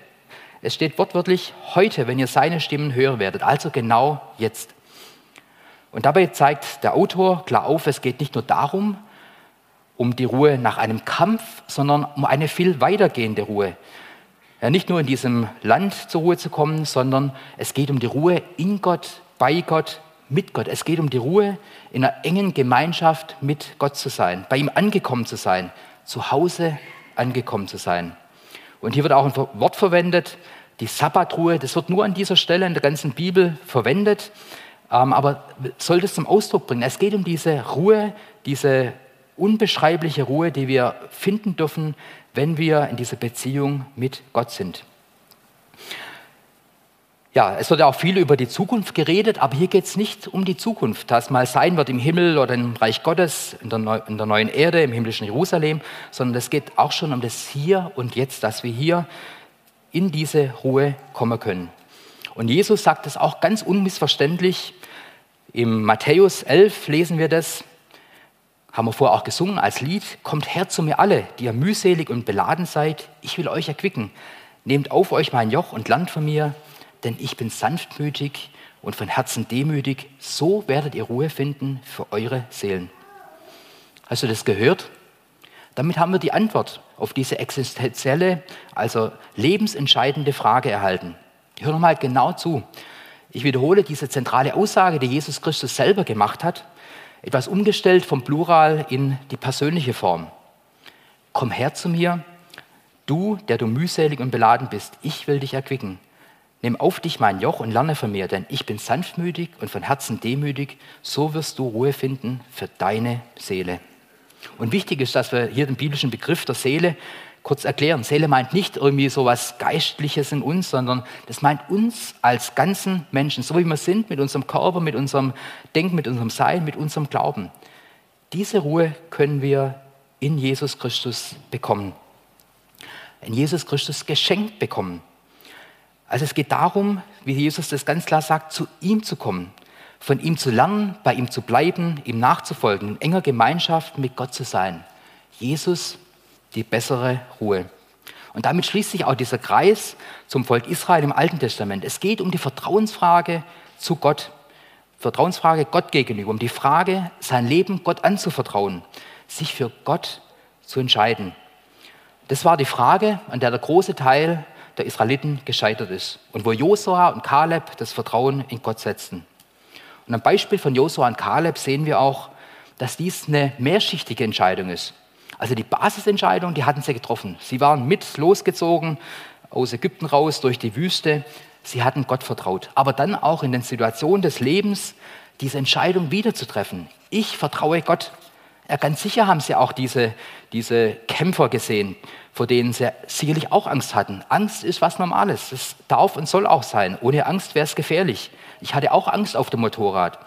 Es steht wortwörtlich heute, wenn ihr seine Stimmen hören werdet, also genau jetzt. Und dabei zeigt der Autor klar auf, es geht nicht nur darum, um die Ruhe nach einem Kampf, sondern um eine viel weitergehende Ruhe ja, nicht nur in diesem Land zur Ruhe zu kommen, sondern es geht um die Ruhe in Gott, bei Gott, mit Gott. Es geht um die Ruhe, in einer engen Gemeinschaft mit Gott zu sein, bei ihm angekommen zu sein, zu Hause angekommen zu sein. Und hier wird auch ein Wort verwendet, die Sabbatruhe. Das wird nur an dieser Stelle in der ganzen Bibel verwendet, aber soll das zum Ausdruck bringen. Es geht um diese Ruhe, diese unbeschreibliche Ruhe, die wir finden dürfen, wenn wir in dieser Beziehung mit Gott sind. Ja, es wird ja auch viel über die Zukunft geredet, aber hier geht es nicht um die Zukunft, das mal sein wird im Himmel oder im Reich Gottes, in der, Neu in der neuen Erde, im himmlischen Jerusalem, sondern es geht auch schon um das Hier und Jetzt, dass wir hier in diese Ruhe kommen können. Und Jesus sagt es auch ganz unmissverständlich. Im Matthäus 11 lesen wir das haben wir vorher auch gesungen als Lied, kommt her zu mir alle, die ihr mühselig und beladen seid, ich will euch erquicken. Nehmt auf euch mein Joch und lernt von mir, denn ich bin sanftmütig und von Herzen demütig, so werdet ihr Ruhe finden für eure Seelen. Hast du das gehört? Damit haben wir die Antwort auf diese existenzielle, also lebensentscheidende Frage erhalten. Hör noch mal genau zu. Ich wiederhole diese zentrale Aussage, die Jesus Christus selber gemacht hat etwas umgestellt vom Plural in die persönliche Form. Komm her zu mir, du, der du mühselig und beladen bist, ich will dich erquicken. Nimm auf dich mein Joch und lerne von mir, denn ich bin sanftmütig und von Herzen demütig, so wirst du Ruhe finden für deine Seele. Und wichtig ist, dass wir hier den biblischen Begriff der Seele kurz erklären. Seele meint nicht irgendwie so was Geistliches in uns, sondern das meint uns als ganzen Menschen, so wie wir sind, mit unserem Körper, mit unserem Denken, mit unserem Sein, mit unserem Glauben. Diese Ruhe können wir in Jesus Christus bekommen. In Jesus Christus geschenkt bekommen. Also es geht darum, wie Jesus das ganz klar sagt, zu ihm zu kommen, von ihm zu lernen, bei ihm zu bleiben, ihm nachzufolgen, in enger Gemeinschaft mit Gott zu sein. Jesus die bessere Ruhe. Und damit schließt sich auch dieser Kreis zum Volk Israel im Alten Testament. Es geht um die Vertrauensfrage zu Gott. Vertrauensfrage Gott gegenüber, um die Frage, sein Leben Gott anzuvertrauen, sich für Gott zu entscheiden. Das war die Frage, an der der große Teil der Israeliten gescheitert ist und wo Josua und Kaleb das Vertrauen in Gott setzten. Und am Beispiel von Josua und Kaleb sehen wir auch, dass dies eine mehrschichtige Entscheidung ist. Also die Basisentscheidung, die hatten sie getroffen. Sie waren mit losgezogen aus Ägypten raus durch die Wüste. Sie hatten Gott vertraut. Aber dann auch in den Situationen des Lebens diese Entscheidung wieder zu treffen. Ich vertraue Gott. Ja, ganz sicher haben sie auch diese, diese Kämpfer gesehen, vor denen sie sicherlich auch Angst hatten. Angst ist was Normales. Es darf und soll auch sein. Ohne Angst wäre es gefährlich. Ich hatte auch Angst auf dem Motorrad.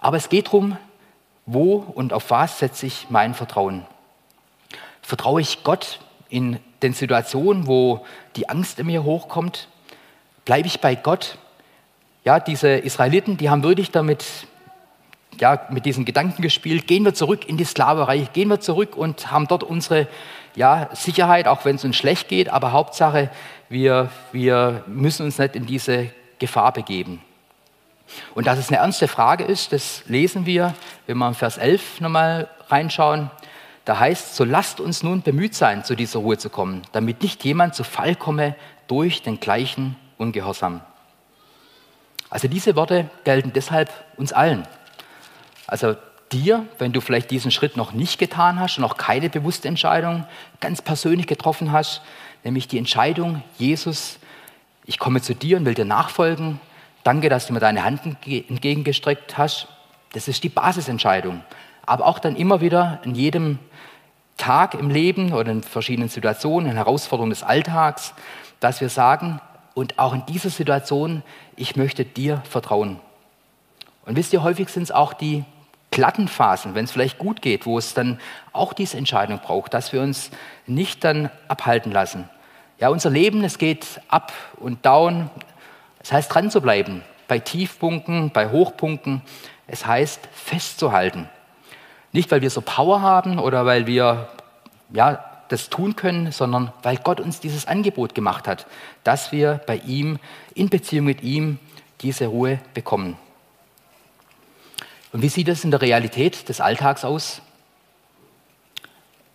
Aber es geht darum, wo und auf was setze ich mein Vertrauen? Vertraue ich Gott in den Situationen, wo die Angst in mir hochkommt? Bleibe ich bei Gott? Ja, diese Israeliten, die haben wirklich damit, ja, mit diesen Gedanken gespielt. Gehen wir zurück in die Sklaverei, gehen wir zurück und haben dort unsere ja, Sicherheit, auch wenn es uns schlecht geht, aber Hauptsache, wir, wir müssen uns nicht in diese Gefahr begeben. Und dass es eine ernste Frage ist, das lesen wir, wenn wir in Vers 11 nochmal reinschauen. Da heißt, so lasst uns nun bemüht sein, zu dieser Ruhe zu kommen, damit nicht jemand zu Fall komme durch den gleichen Ungehorsam. Also diese Worte gelten deshalb uns allen. Also dir, wenn du vielleicht diesen Schritt noch nicht getan hast und noch keine bewusste Entscheidung ganz persönlich getroffen hast, nämlich die Entscheidung, Jesus, ich komme zu dir und will dir nachfolgen. Danke, dass du mir deine Hand entgegengestreckt hast. Das ist die Basisentscheidung. Aber auch dann immer wieder in jedem Tag im Leben oder in verschiedenen Situationen, in Herausforderungen des Alltags, dass wir sagen, und auch in dieser Situation, ich möchte dir vertrauen. Und wisst ihr, häufig sind es auch die glatten Phasen, wenn es vielleicht gut geht, wo es dann auch diese Entscheidung braucht, dass wir uns nicht dann abhalten lassen. Ja, unser Leben, es geht up und down. Es heißt dran zu bleiben, bei Tiefpunkten, bei Hochpunkten. Es heißt festzuhalten. Nicht, weil wir so Power haben oder weil wir ja, das tun können, sondern weil Gott uns dieses Angebot gemacht hat, dass wir bei ihm, in Beziehung mit ihm, diese Ruhe bekommen. Und wie sieht es in der Realität des Alltags aus?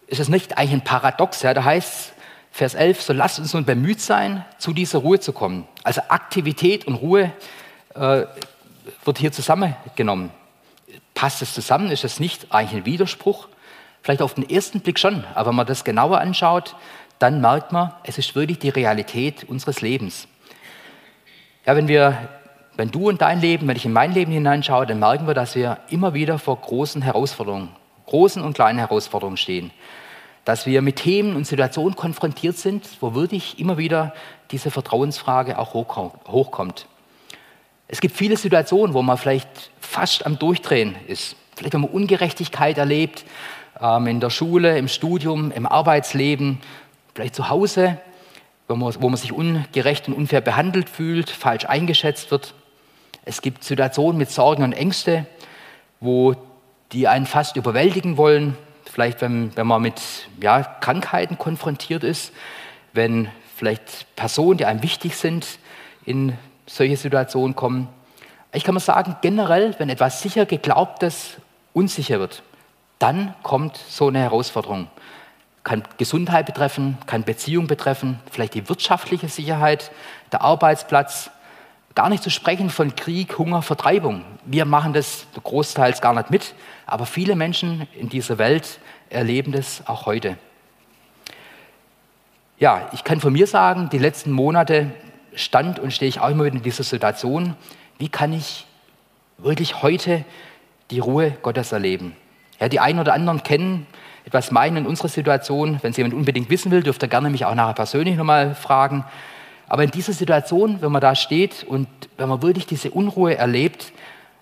Ist es nicht eigentlich ein Paradox? Ja? Da heißt Vers 11, so lasst uns nun bemüht sein, zu dieser Ruhe zu kommen. Also Aktivität und Ruhe äh, wird hier zusammengenommen. Passt es zusammen? Ist es nicht eigentlich ein Widerspruch? Vielleicht auf den ersten Blick schon, aber wenn man das genauer anschaut, dann merkt man, es ist wirklich die Realität unseres Lebens. Ja, wenn wir, wenn du in dein Leben, wenn ich in mein Leben hineinschaue, dann merken wir, dass wir immer wieder vor großen Herausforderungen, großen und kleinen Herausforderungen stehen. Dass wir mit Themen und Situationen konfrontiert sind, wo wirklich immer wieder diese Vertrauensfrage auch hochkommt. Es gibt viele Situationen, wo man vielleicht fast am Durchdrehen ist. Vielleicht, wenn man Ungerechtigkeit erlebt, ähm, in der Schule, im Studium, im Arbeitsleben, vielleicht zu Hause, wo man, wo man sich ungerecht und unfair behandelt fühlt, falsch eingeschätzt wird. Es gibt Situationen mit Sorgen und Ängste, wo die einen fast überwältigen wollen. Vielleicht, wenn, wenn man mit ja, Krankheiten konfrontiert ist, wenn vielleicht Personen, die einem wichtig sind, in solche Situationen kommen. Ich kann mal sagen, generell, wenn etwas sicher geglaubtes unsicher wird, dann kommt so eine Herausforderung. Kann Gesundheit betreffen, kann Beziehung betreffen, vielleicht die wirtschaftliche Sicherheit, der Arbeitsplatz. Gar nicht zu sprechen von Krieg, Hunger, Vertreibung. Wir machen das großteils gar nicht mit, aber viele Menschen in dieser Welt erleben das auch heute. Ja, ich kann von mir sagen, die letzten Monate stand und stehe ich auch immer wieder in dieser Situation, wie kann ich wirklich heute die Ruhe Gottes erleben? Ja, die einen oder anderen kennen etwas meinen in unserer Situation. Wenn es jemand unbedingt wissen will, dürft ihr gerne mich auch nachher persönlich nochmal fragen. Aber in dieser Situation, wenn man da steht und wenn man wirklich diese Unruhe erlebt,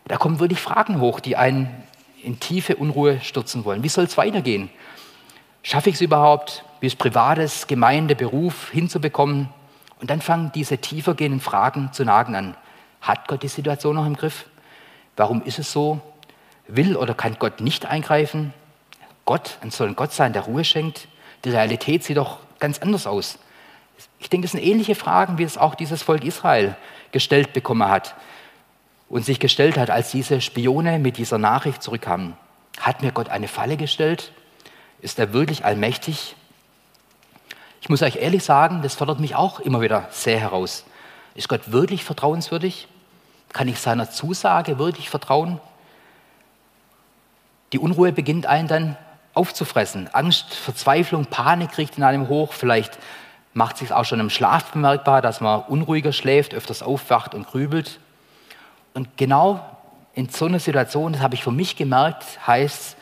da kommen wirklich Fragen hoch, die einen in tiefe Unruhe stürzen wollen. Wie soll es weitergehen? Schaffe ich es überhaupt, wie es Privates, Gemeinde, Beruf hinzubekommen? Und dann fangen diese tiefergehenden Fragen zu nagen an. Hat Gott die Situation noch im Griff? Warum ist es so? Will oder kann Gott nicht eingreifen? Gott soll ein Gott sein, der Ruhe schenkt. Die Realität sieht doch ganz anders aus. Ich denke, das sind ähnliche Fragen, wie es auch dieses Volk Israel gestellt bekommen hat und sich gestellt hat, als diese Spione mit dieser Nachricht zurückkamen. Hat mir Gott eine Falle gestellt? Ist er wirklich allmächtig? Ich muss euch ehrlich sagen, das fordert mich auch immer wieder sehr heraus. Ist Gott wirklich vertrauenswürdig? Kann ich seiner Zusage wirklich vertrauen? Die Unruhe beginnt einen dann aufzufressen. Angst, Verzweiflung, Panik kriegt in einem hoch. Vielleicht macht sich auch schon im Schlaf bemerkbar, dass man unruhiger schläft, öfters aufwacht und grübelt. Und genau in so einer Situation, das habe ich für mich gemerkt, heißt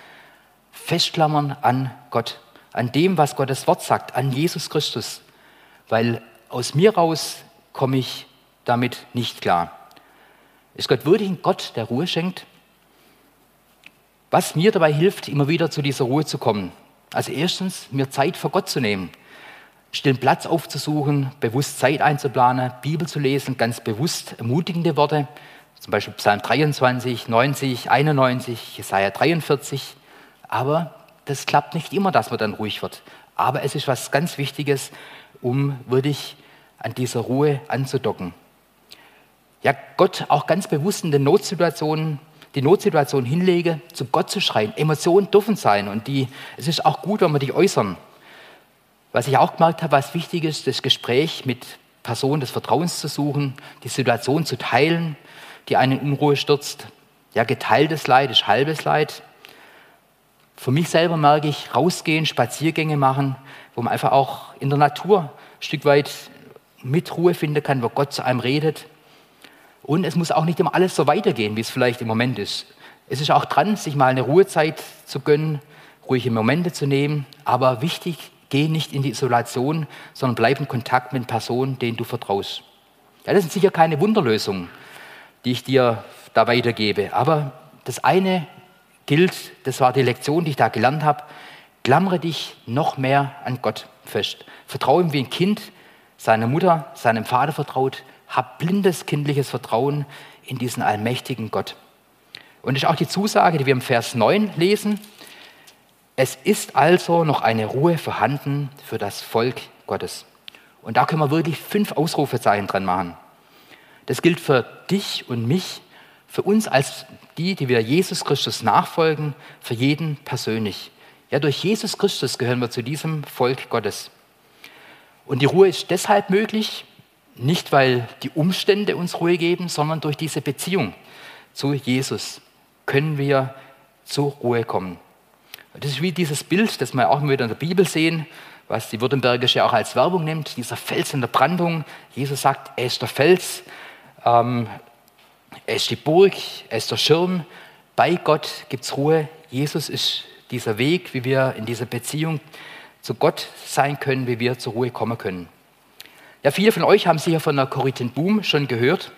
festklammern an Gott, an dem, was Gottes Wort sagt, an Jesus Christus. Weil aus mir raus komme ich damit nicht klar. Ist Gott wirklich ein Gott, der Ruhe schenkt? Was mir dabei hilft, immer wieder zu dieser Ruhe zu kommen. Also erstens, mir Zeit für Gott zu nehmen, stillen Platz aufzusuchen, bewusst Zeit einzuplanen, Bibel zu lesen, ganz bewusst ermutigende Worte, zum Beispiel Psalm 23, 90, 91, Jesaja 43. Aber das klappt nicht immer, dass man dann ruhig wird. Aber es ist was ganz Wichtiges, um wirklich an dieser Ruhe anzudocken. Ja, Gott auch ganz bewusst in den Notsituationen die Notsituation hinlege, zu Gott zu schreien. Emotionen dürfen sein und die, es ist auch gut, wenn wir die äußern. Was ich auch gemerkt habe, was wichtig ist, das Gespräch mit Personen des Vertrauens zu suchen, die Situation zu teilen, die einen in Unruhe stürzt. Ja, geteiltes Leid ist halbes Leid. Für mich selber merke ich, rausgehen, Spaziergänge machen, wo man einfach auch in der Natur ein Stück weit mit Ruhe finden kann, wo Gott zu einem redet. Und es muss auch nicht immer alles so weitergehen, wie es vielleicht im Moment ist. Es ist auch dran, sich mal eine Ruhezeit zu gönnen, ruhige Momente zu nehmen. Aber wichtig, geh nicht in die Isolation, sondern bleib in Kontakt mit Personen, denen du vertraust. Ja, das sind sicher keine Wunderlösungen, die ich dir da weitergebe. Aber das eine gilt, das war die Lektion, die ich da gelernt habe. Klammere dich noch mehr an Gott fest. Vertraue ihm wie ein Kind seiner Mutter, seinem Vater vertraut. Hab blindes kindliches Vertrauen in diesen allmächtigen Gott. Und das ist auch die Zusage, die wir im Vers 9 lesen. Es ist also noch eine Ruhe vorhanden für das Volk Gottes. Und da können wir wirklich fünf Ausrufezeichen dran machen. Das gilt für dich und mich, für uns als die, die wir Jesus Christus nachfolgen, für jeden persönlich. Ja, durch Jesus Christus gehören wir zu diesem Volk Gottes. Und die Ruhe ist deshalb möglich, nicht, weil die Umstände uns Ruhe geben, sondern durch diese Beziehung zu Jesus können wir zur Ruhe kommen. Das ist wie dieses Bild, das wir auch immer wieder in der Bibel sehen, was die Württembergische auch als Werbung nimmt, dieser Fels in der Brandung. Jesus sagt, er ist der Fels, ähm, er ist die Burg, er ist der Schirm. Bei Gott gibt es Ruhe. Jesus ist dieser Weg, wie wir in dieser Beziehung zu Gott sein können, wie wir zur Ruhe kommen können. Ja, viele von euch haben sicher von der Corrie ten Boom schon gehört.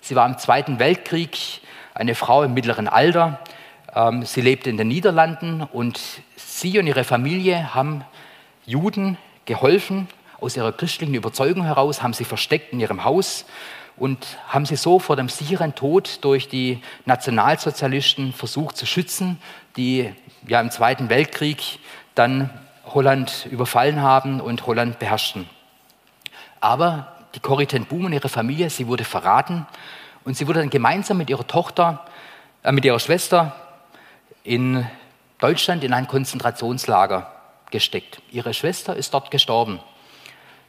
Sie war im Zweiten Weltkrieg eine Frau im mittleren Alter. Ähm, sie lebte in den Niederlanden und sie und ihre Familie haben Juden geholfen, aus ihrer christlichen Überzeugung heraus, haben sie versteckt in ihrem Haus und haben sie so vor dem sicheren Tod durch die Nationalsozialisten versucht zu schützen, die ja im Zweiten Weltkrieg dann Holland überfallen haben und Holland beherrschten. Aber die Corrie Boom und ihre Familie, sie wurde verraten und sie wurde dann gemeinsam mit ihrer Tochter, äh, mit ihrer Schwester in Deutschland in ein Konzentrationslager gesteckt. Ihre Schwester ist dort gestorben.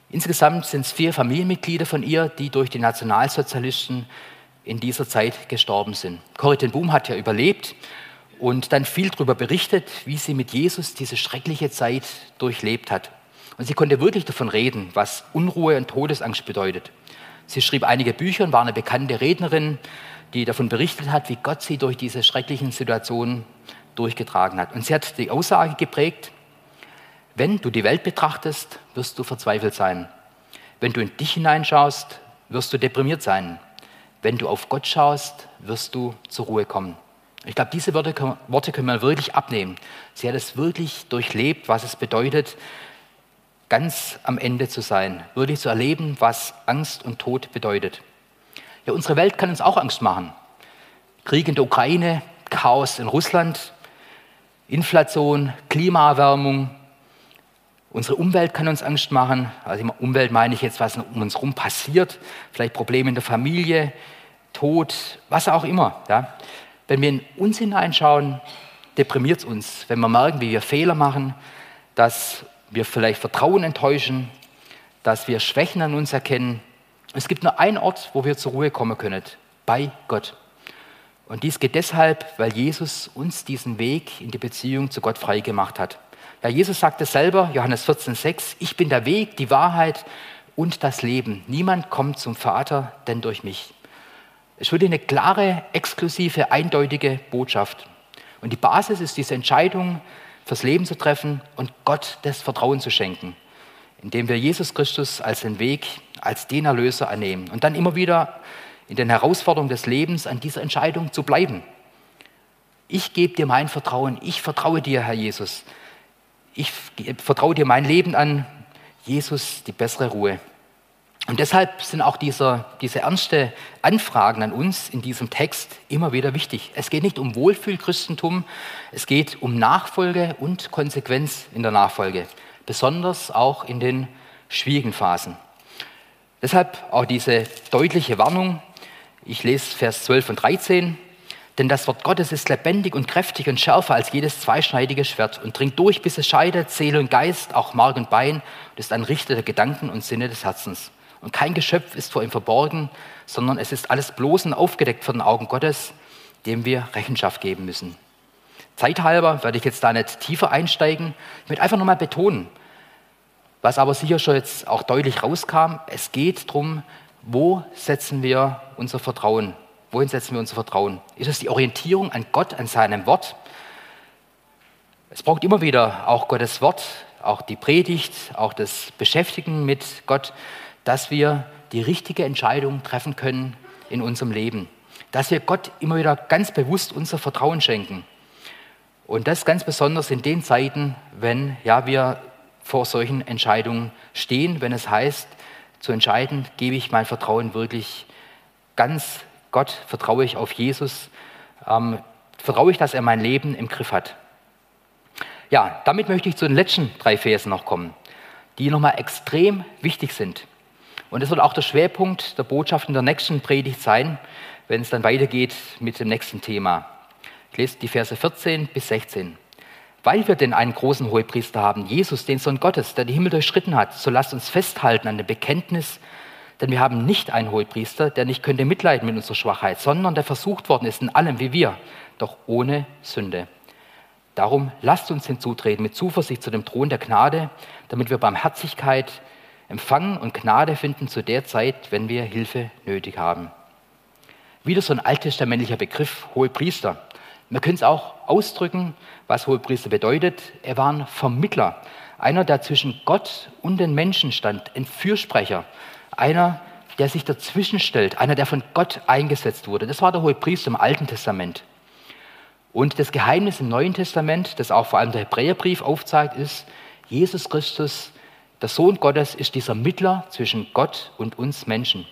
Insgesamt sind es vier Familienmitglieder von ihr, die durch die Nationalsozialisten in dieser Zeit gestorben sind. Corrie ten Boom hat ja überlebt und dann viel darüber berichtet, wie sie mit Jesus diese schreckliche Zeit durchlebt hat. Und sie konnte wirklich davon reden, was Unruhe und Todesangst bedeutet. Sie schrieb einige Bücher und war eine bekannte Rednerin, die davon berichtet hat, wie Gott sie durch diese schrecklichen Situationen durchgetragen hat. Und sie hat die Aussage geprägt, wenn du die Welt betrachtest, wirst du verzweifelt sein. Wenn du in dich hineinschaust, wirst du deprimiert sein. Wenn du auf Gott schaust, wirst du zur Ruhe kommen. Ich glaube, diese Worte können wir wirklich abnehmen. Sie hat es wirklich durchlebt, was es bedeutet, ganz am Ende zu sein, wirklich zu erleben, was Angst und Tod bedeutet. Ja, unsere Welt kann uns auch Angst machen. Krieg in der Ukraine, Chaos in Russland, Inflation, Klimaerwärmung, Unsere Umwelt kann uns Angst machen. Also Umwelt meine ich jetzt, was um uns herum passiert. Vielleicht Probleme in der Familie, Tod, was auch immer. Ja. Wenn wir in uns hineinschauen, deprimiert es uns. Wenn wir merken, wie wir Fehler machen, dass wir vielleicht Vertrauen enttäuschen, dass wir Schwächen an uns erkennen. Es gibt nur einen Ort, wo wir zur Ruhe kommen können, bei Gott. Und dies geht deshalb, weil Jesus uns diesen Weg in die Beziehung zu Gott frei gemacht hat. Ja, Jesus sagte selber, Johannes 14,6, ich bin der Weg, die Wahrheit und das Leben. Niemand kommt zum Vater, denn durch mich. Es wurde eine klare, exklusive, eindeutige Botschaft. Und die Basis ist diese Entscheidung, fürs Leben zu treffen und Gott das Vertrauen zu schenken, indem wir Jesus Christus als den Weg, als den Erlöser annehmen und dann immer wieder in den Herausforderungen des Lebens an dieser Entscheidung zu bleiben. Ich gebe dir mein Vertrauen, ich vertraue dir, Herr Jesus. Ich vertraue dir mein Leben an, Jesus, die bessere Ruhe. Und deshalb sind auch dieser, diese ernste Anfragen an uns in diesem Text immer wieder wichtig. Es geht nicht um Wohlfühlchristentum, es geht um Nachfolge und Konsequenz in der Nachfolge, besonders auch in den schwierigen Phasen. Deshalb auch diese deutliche Warnung. Ich lese Vers 12 und 13. Denn das Wort Gottes ist lebendig und kräftig und schärfer als jedes zweischneidige Schwert und dringt durch, bis es scheidet, Seele und Geist, auch Mark und Bein und ist ein Richter der Gedanken und Sinne des Herzens. Und kein Geschöpf ist vor ihm verborgen, sondern es ist alles bloß und aufgedeckt vor den Augen Gottes, dem wir Rechenschaft geben müssen. Zeithalber werde ich jetzt da nicht tiefer einsteigen. Ich möchte einfach nochmal betonen, was aber sicher schon jetzt auch deutlich rauskam, es geht darum, wo setzen wir unser Vertrauen? Wohin setzen wir unser Vertrauen? Ist es die Orientierung an Gott, an seinem Wort? Es braucht immer wieder auch Gottes Wort, auch die Predigt, auch das Beschäftigen mit Gott dass wir die richtige Entscheidung treffen können in unserem Leben. Dass wir Gott immer wieder ganz bewusst unser Vertrauen schenken. Und das ganz besonders in den Zeiten, wenn ja, wir vor solchen Entscheidungen stehen, wenn es heißt, zu entscheiden, gebe ich mein Vertrauen wirklich ganz Gott, vertraue ich auf Jesus, ähm, vertraue ich, dass er mein Leben im Griff hat. Ja, damit möchte ich zu den letzten drei Versen noch kommen, die nochmal extrem wichtig sind. Und das wird auch der Schwerpunkt der Botschaft in der nächsten Predigt sein, wenn es dann weitergeht mit dem nächsten Thema. Ich lese die Verse 14 bis 16. Weil wir denn einen großen Hohepriester haben, Jesus, den Sohn Gottes, der die Himmel durchschritten hat, so lasst uns festhalten an dem Bekenntnis, denn wir haben nicht einen Hohepriester, der nicht könnte mitleiden mit unserer Schwachheit, sondern der versucht worden ist in allem wie wir, doch ohne Sünde. Darum lasst uns hinzutreten mit Zuversicht zu dem Thron der Gnade, damit wir Barmherzigkeit empfangen und Gnade finden zu der Zeit, wenn wir Hilfe nötig haben. Wieder so ein alttestamentlicher Begriff, Hohepriester. Wir können es auch ausdrücken, was Hohepriester bedeutet. Er war ein Vermittler, einer, der zwischen Gott und den Menschen stand, ein Fürsprecher, einer, der sich dazwischen stellt, einer, der von Gott eingesetzt wurde. Das war der Hohepriester im Alten Testament. Und das Geheimnis im Neuen Testament, das auch vor allem der Hebräerbrief aufzeigt, ist, Jesus Christus der Sohn Gottes ist dieser Mittler zwischen Gott und uns Menschen.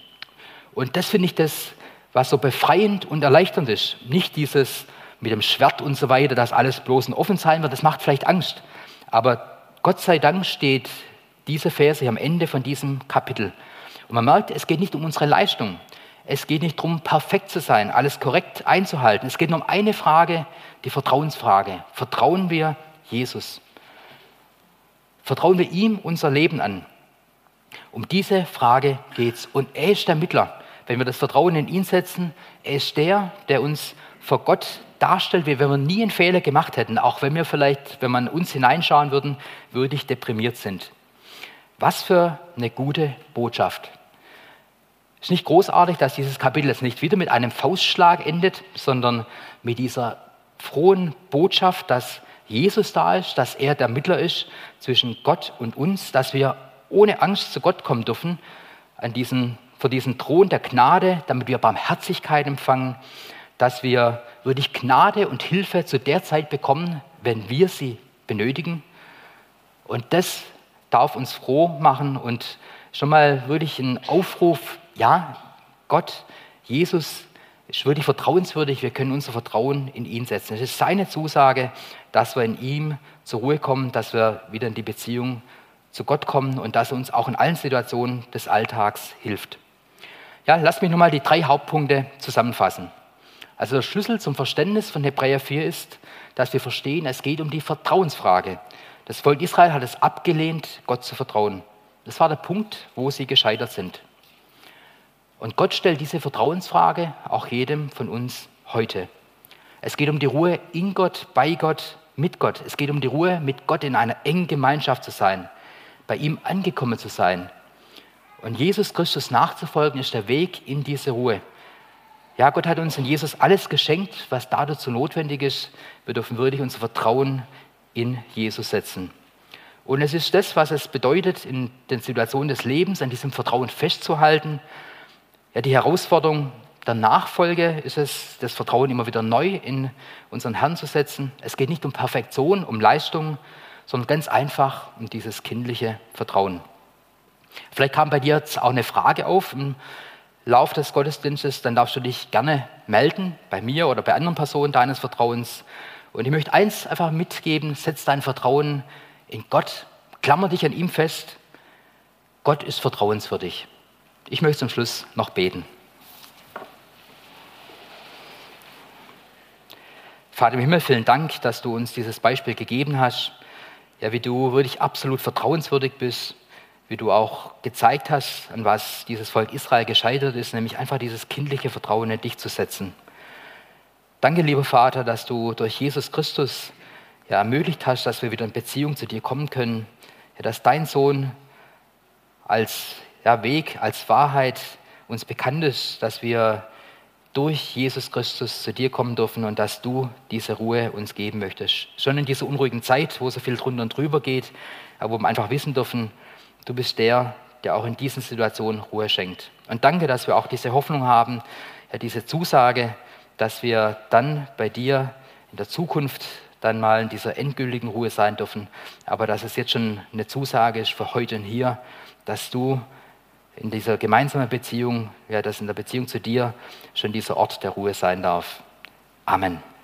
Und das finde ich das, was so befreiend und erleichternd ist. Nicht dieses mit dem Schwert und so weiter, dass alles bloß und offen sein wird, das macht vielleicht Angst. Aber Gott sei Dank steht diese Verse am Ende von diesem Kapitel. Und man merkt, es geht nicht um unsere Leistung. Es geht nicht darum, perfekt zu sein, alles korrekt einzuhalten. Es geht nur um eine Frage, die Vertrauensfrage. Vertrauen wir Jesus? Vertrauen wir ihm unser Leben an? Um diese Frage geht es. Und er ist der Mittler. Wenn wir das Vertrauen in ihn setzen, er ist der, der uns vor Gott darstellt, wie wenn wir nie einen Fehler gemacht hätten, auch wenn wir vielleicht, wenn man uns hineinschauen würden, würdig deprimiert sind. Was für eine gute Botschaft. Es ist nicht großartig, dass dieses Kapitel jetzt nicht wieder mit einem Faustschlag endet, sondern mit dieser frohen Botschaft, dass Jesus da ist, dass er der Mittler ist zwischen Gott und uns, dass wir ohne Angst zu Gott kommen dürfen, an diesen, vor diesen Thron der Gnade, damit wir Barmherzigkeit empfangen, dass wir wirklich Gnade und Hilfe zu der Zeit bekommen, wenn wir sie benötigen. Und das darf uns froh machen und schon mal wirklich ein Aufruf, ja, Gott, Jesus ist wirklich vertrauenswürdig, wir können unser Vertrauen in ihn setzen. Es ist seine Zusage, dass wir in ihm zur Ruhe kommen, dass wir wieder in die Beziehung zu Gott kommen und dass er uns auch in allen Situationen des Alltags hilft. Ja, lass mich nochmal die drei Hauptpunkte zusammenfassen. Also der Schlüssel zum Verständnis von Hebräer 4 ist, dass wir verstehen, es geht um die Vertrauensfrage. Das Volk Israel hat es abgelehnt, Gott zu vertrauen. Das war der Punkt, wo sie gescheitert sind. Und Gott stellt diese Vertrauensfrage auch jedem von uns heute. Es geht um die Ruhe in Gott, bei Gott, mit Gott. Es geht um die Ruhe, mit Gott in einer engen Gemeinschaft zu sein, bei ihm angekommen zu sein. Und Jesus Christus nachzufolgen ist der Weg in diese Ruhe. Ja, Gott hat uns in Jesus alles geschenkt, was dazu notwendig ist. Wir dürfen wirklich unser Vertrauen in Jesus setzen. Und es ist das, was es bedeutet, in den Situationen des Lebens an diesem Vertrauen festzuhalten. Ja, die Herausforderung der Nachfolge ist es, das Vertrauen immer wieder neu in unseren Herrn zu setzen. Es geht nicht um Perfektion, um Leistung, sondern ganz einfach um dieses kindliche Vertrauen. Vielleicht kam bei dir jetzt auch eine Frage auf im Lauf des Gottesdienstes, dann darfst du dich gerne melden, bei mir oder bei anderen Personen deines Vertrauens. Und ich möchte eins einfach mitgeben, setz dein Vertrauen in Gott, klammer dich an ihm fest. Gott ist vertrauenswürdig. Ich möchte zum Schluss noch beten. Vater im Himmel, vielen Dank, dass du uns dieses Beispiel gegeben hast. Ja, wie du wirklich absolut vertrauenswürdig bist, wie du auch gezeigt hast, an was dieses Volk Israel gescheitert ist, nämlich einfach dieses kindliche Vertrauen in dich zu setzen. Danke, lieber Vater, dass du durch Jesus Christus ja, ermöglicht hast, dass wir wieder in Beziehung zu dir kommen können, ja, dass dein Sohn als ja, Weg, als Wahrheit uns bekannt ist, dass wir durch Jesus Christus zu dir kommen dürfen und dass du diese Ruhe uns geben möchtest. Schon in dieser unruhigen Zeit, wo so viel drunter und drüber geht, aber wo wir einfach wissen dürfen, du bist der, der auch in diesen Situationen Ruhe schenkt. Und danke, dass wir auch diese Hoffnung haben, ja, diese Zusage, dass wir dann bei dir in der Zukunft dann mal in dieser endgültigen Ruhe sein dürfen, aber dass es jetzt schon eine Zusage ist für heute und hier, dass du in dieser gemeinsamen Beziehung, ja, dass in der Beziehung zu dir schon dieser Ort der Ruhe sein darf. Amen.